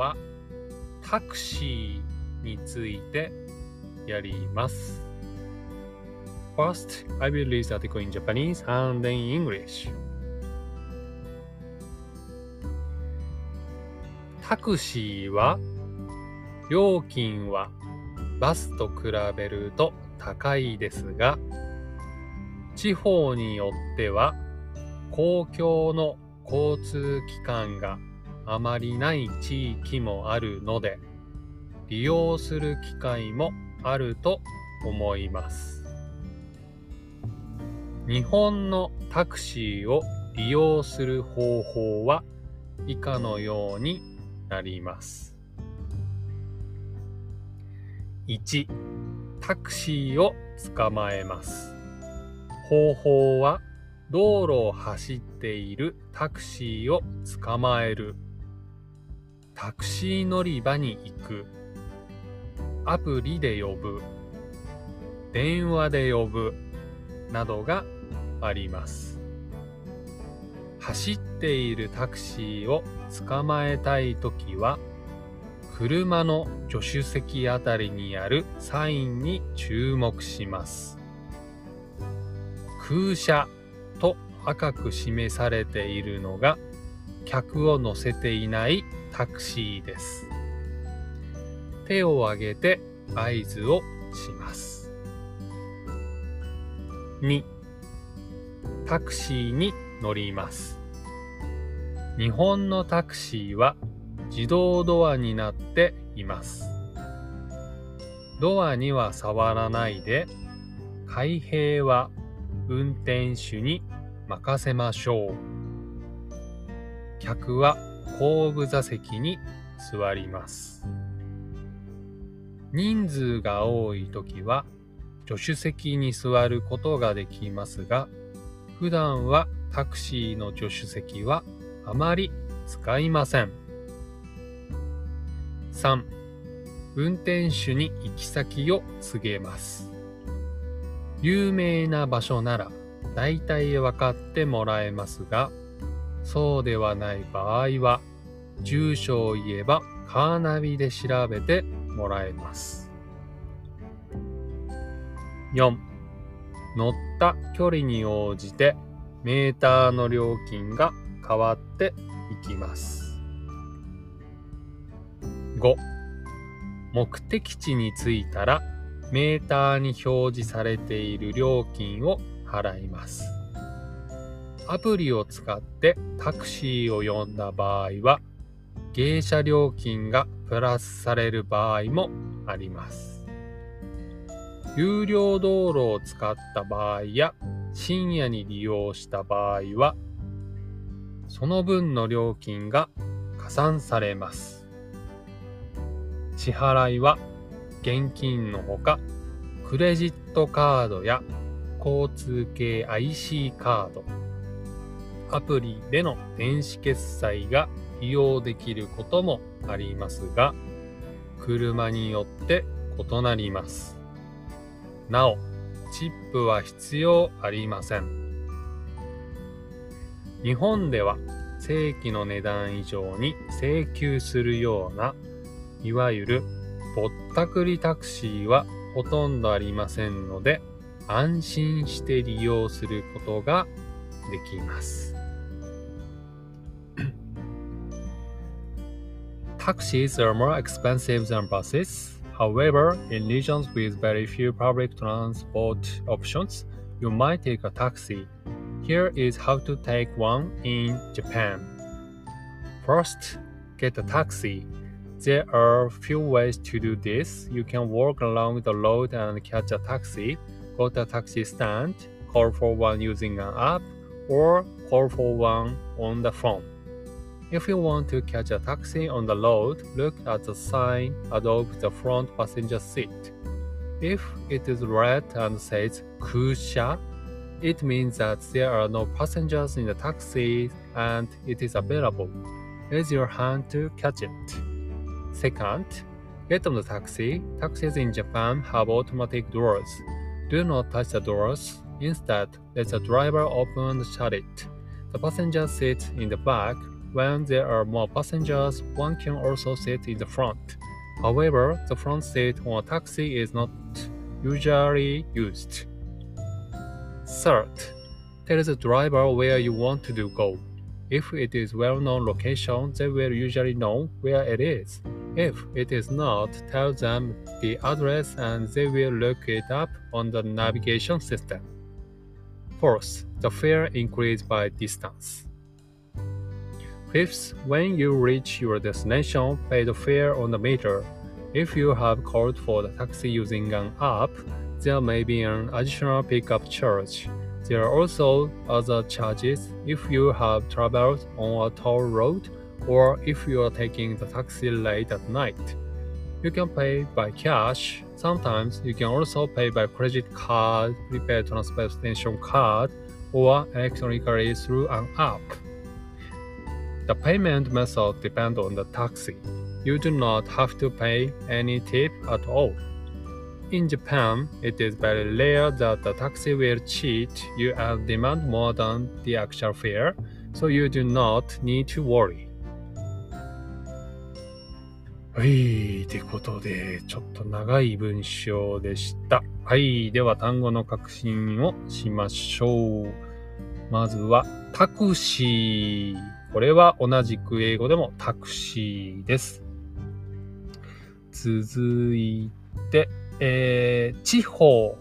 はタクシーについてやります。First, I will read the article in Japanese and then in English. タクシーは料金はバスと比べると高いですが地方によっては公共の交通機関があまりない地域もあるので利用する機会もあると思います日本のタクシーを利用する方法は以下のようになります。1、タクシーを捕まえます。方法は道路を走っているタクシーを捕まえる。タクシー乗り場に行く。アプリで呼ぶ。電話で呼ぶ。などがあります。走っているタクシーを捕まえたいときは、車の助手席あたりにあるサインに注目します。空車と赤く示されているのが客を乗せていないタクシーです。手を挙げて合図をします。2タクシーに乗ります。日本のタクシーは自動ドアになっています。ドアには触らないで、開閉は運転手に任せましょう。客は後部座席に座ります。人数が多いときは助手席に座ることができますが、普段はタクシーの助手席はあまり使いません。3. 運転手に行き先を告げます。有名な場所なら大体分かってもらえますが、そうではない場合は、住所を言えばカーナビで調べてもらえます。4. 乗った距離に応じてメーターの料金が変わっていきます。5. 目的地に着いたらメーターに表示されている料金を払います。アプリを使ってタクシーを呼んだ場合は芸者料金がプラスされる場合もあります。有料道路を使った場合や深夜に利用した場合はその分の料金が加算されます支払いは現金のほかクレジットカードや交通系 IC カードアプリでの電子決済が利用できることもありますが車によって異なりますなお、チップは必要ありません。日本では正規の値段以上に請求するような、いわゆるぼったくりタクシーはほとんどありませんので、安心して利用することができます。Taxis are more expensive than buses. However, in regions with very few public transport options, you might take a taxi. Here is how to take one in Japan. First, get a taxi. There are few ways to do this. You can walk along the road and catch a taxi, go to a taxi stand, call for one using an app, or call for one on the phone. If you want to catch a taxi on the road, look at the sign above the front passenger seat. If it is red and says Kusha, it means that there are no passengers in the taxi and it is available. Raise your hand to catch it. Second, get on the taxi. Taxis in Japan have automatic doors. Do not touch the doors. Instead, let the driver open and shut it. The passenger seat in the back when there are more passengers, one can also sit in the front. However, the front seat on a taxi is not usually used. Third, tell the driver where you want to go. If it is well-known location, they will usually know where it is. If it is not, tell them the address and they will look it up on the navigation system. Fourth, the fare increased by distance. Fifth, when you reach your destination, pay the fare on the meter. If you have called for the taxi using an app, there may be an additional pickup charge. There are also other charges if you have traveled on a toll road or if you are taking the taxi late at night. You can pay by cash. Sometimes you can also pay by credit card, prepaid transportation card, or electronically through an app. The payment method depends on the taxi. You do not have to pay any tip at all. In Japan, it is very rare that the taxi will cheat you and demand more than the actual fare, so you do not need to worry. はい、ということで、ちょっと長い文章でした。はい、では単語の確認をしましょう。まずは、タクシー。これは同じく英語でもタクシーです。続いて、えー、地方。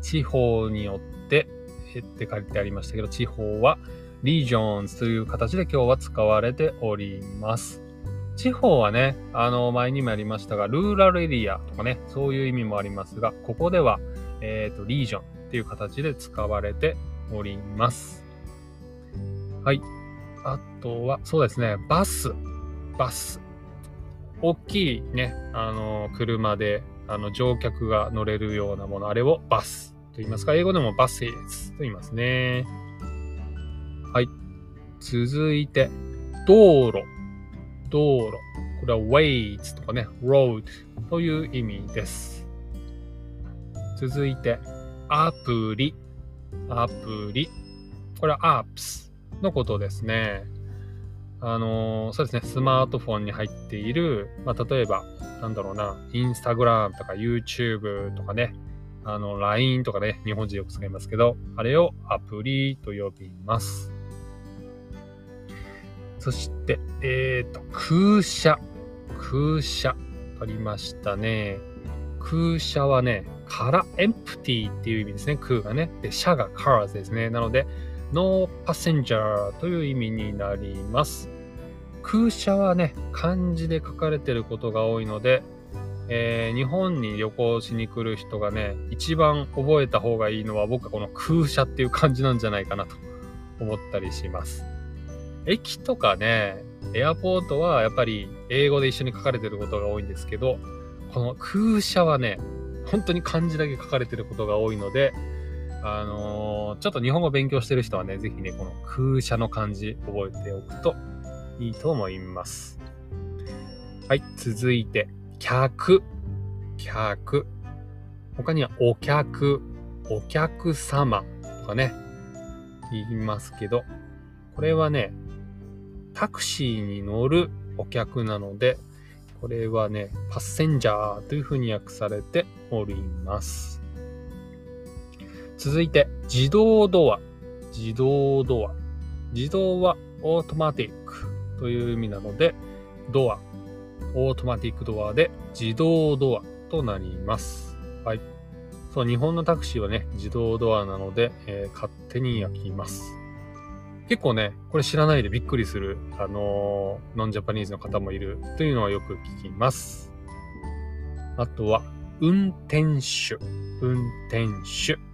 地方によって、えって書いてありましたけど、地方は regions という形で今日は使われております。地方はね、あの、前にもありましたが、ルーラルエリアとかね、そういう意味もありますが、ここでは、えっ、と、リージョンっていう形で使われております。はい。あとは、そうですね、バス。バス。大きいね、あの、車で、あの、乗客が乗れるようなもの、あれをバスと言いますか、英語でもバスと言いますね。はい。続いて、道路。道路。これは ways とかね、road という意味です。続いて、アプリ。アプリ。これは apps のことですね。あのそうですね、スマートフォンに入っている、まあ、例えば、なんだろうな、インスタグラムとか YouTube とかね、あの、LINE とかね、日本人よく使いますけど、あれをアプリと呼びます。そして、えっ、と、空車。空車。ありましたね。空車はね、空、エンプティっていう意味ですね。空がね。で、車が cars ですね。なので、no passenger という意味になります。空車はね、漢字で書かれてることが多いので、えー日本に旅行しに来る人がね、一番覚えた方がいいのは僕はこの空車っていう漢字なんじゃないかなと思ったりします。駅とかね、エアポートはやっぱり英語で一緒に書かれてることが多いんですけど、この空車はね、本当に漢字だけ書かれてることが多いので、あのーちょっと日本語勉強してる人はね、ぜひね、この空車の漢字覚えておくといいと思います。はい、続いて、客、客。他にはお客、お客様とかね、言いますけど、これはね、タクシーに乗るお客なので、これはね、パッセンジャーというふうに訳されております。続いて、自動ドア。自動ドア。自動はオートマティックという意味なので、ドア。オートマティックドアで自動ドアとなります。はい。そう、日本のタクシーはね、自動ドアなので、えー勝手に焼きます。結構ね、これ知らないでびっくりする、あのーノンジャパニーズの方もいるというのはよく聞きます。あとは、運転手。運転手。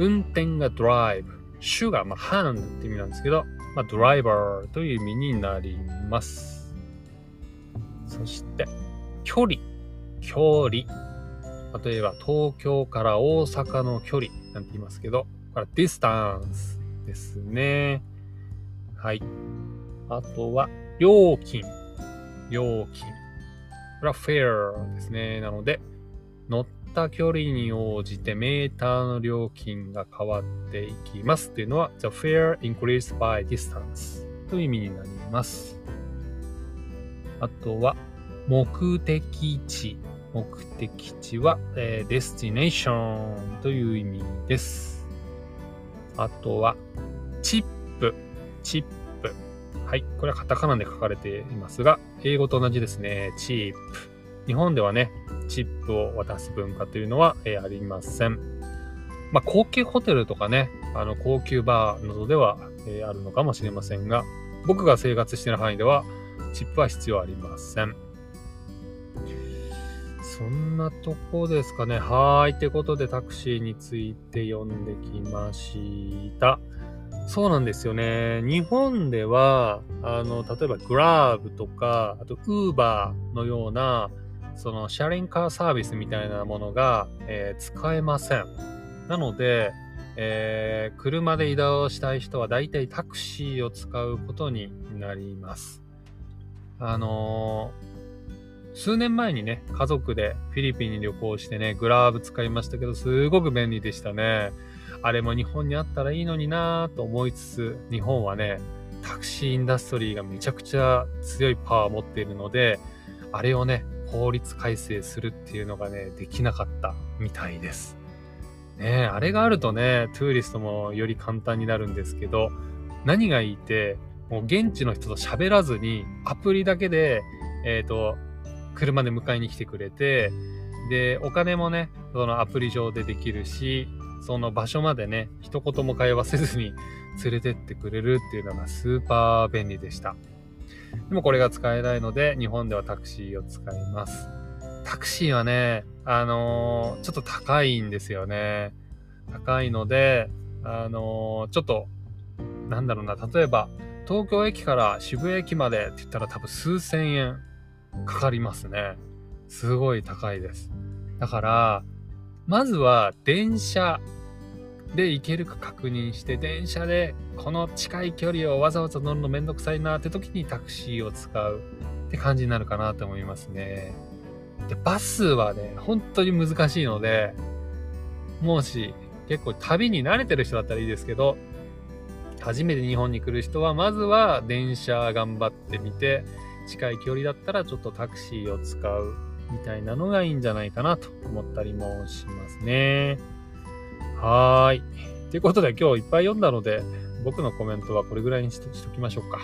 運転がドライブ。手が、まあ、ハンドって意味なんですけど、まあ、ドライバーという意味になります。そして、距離。距離。例えば、東京から大阪の距離なんて言いますけど、これは distance ですね。はい。あとは、料金。料金。これは fare ですね。なので、乗った距離に応じてメーターの料金が変わっていきますっていうのは The fare increased by distance という意味になります。あとは、目的地。目的地は、えー、 destination という意味です。あとは、チップ。チップ。はい。これはカタカナで書かれていますが、英語と同じですね。チップ。日本ではね、チップを渡す文化というのは、えー、ありません。まあ、高級ホテルとかね、あの、高級バーなどでは、えー、あるのかもしれませんが、僕が生活している範囲では、チップは必要ありません。そんなとこですかね。はい。ってことでタクシーについて読んできました。そうなんですよね。日本では、あの、例えばグラーブとか、あとウーバーのような、そのシャリンカーサービスみたいなものが、えー、使えません。なので、えー、車で移動したい人は大体タクシーを使うことになります。あのー、数年前にね、家族でフィリピンに旅行してね、グラーブ使いましたけど、すごく便利でしたね。あれも日本にあったらいいのになぁと思いつつ、日本はね、タクシーインダストリーがめちゃくちゃ強いパワーを持っているので、あれをね、法律改正するっていうのがね、できなかったみたいです。ねあれがあるとね、トゥーリストもより簡単になるんですけど、何がいいって、もう現地の人と喋らずに、アプリだけで、えっ、ー、と、車で迎えに来てくれて、で、お金もね、そのアプリ上でできるし、その場所までね、一言も会話せずに連れてってくれるっていうのがスーパー便利でした。でもこれが使えないので、日本ではタクシーを使います。タクシーはね、あのー、ちょっと高いんですよね。高いので、あのー、ちょっと、なんだろうな、例えば、東京駅から渋谷駅までって言ったら多分数千円かかりますね。すごい高いです。だから、まずは電車で行けるか確認して、電車でこの近い距離をわざわざ乗るのめんどくさいなって時にタクシーを使うって感じになるかなと思いますね。で、バスはね、本当に難しいので、もし結構旅に慣れてる人だったらいいですけど、初めて日本に来る人は、まずは電車頑張ってみて、近い距離だったらちょっとタクシーを使うみたいなのがいいんじゃないかなと思ったりもしますね。はーい。ということで今日いっぱい読んだので、僕のコメントはこれぐらいにしときましょうか。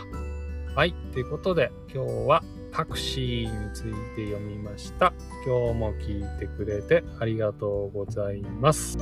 はい。ということで今日はタクシーについて読みました。今日も聞いてくれてありがとうございます。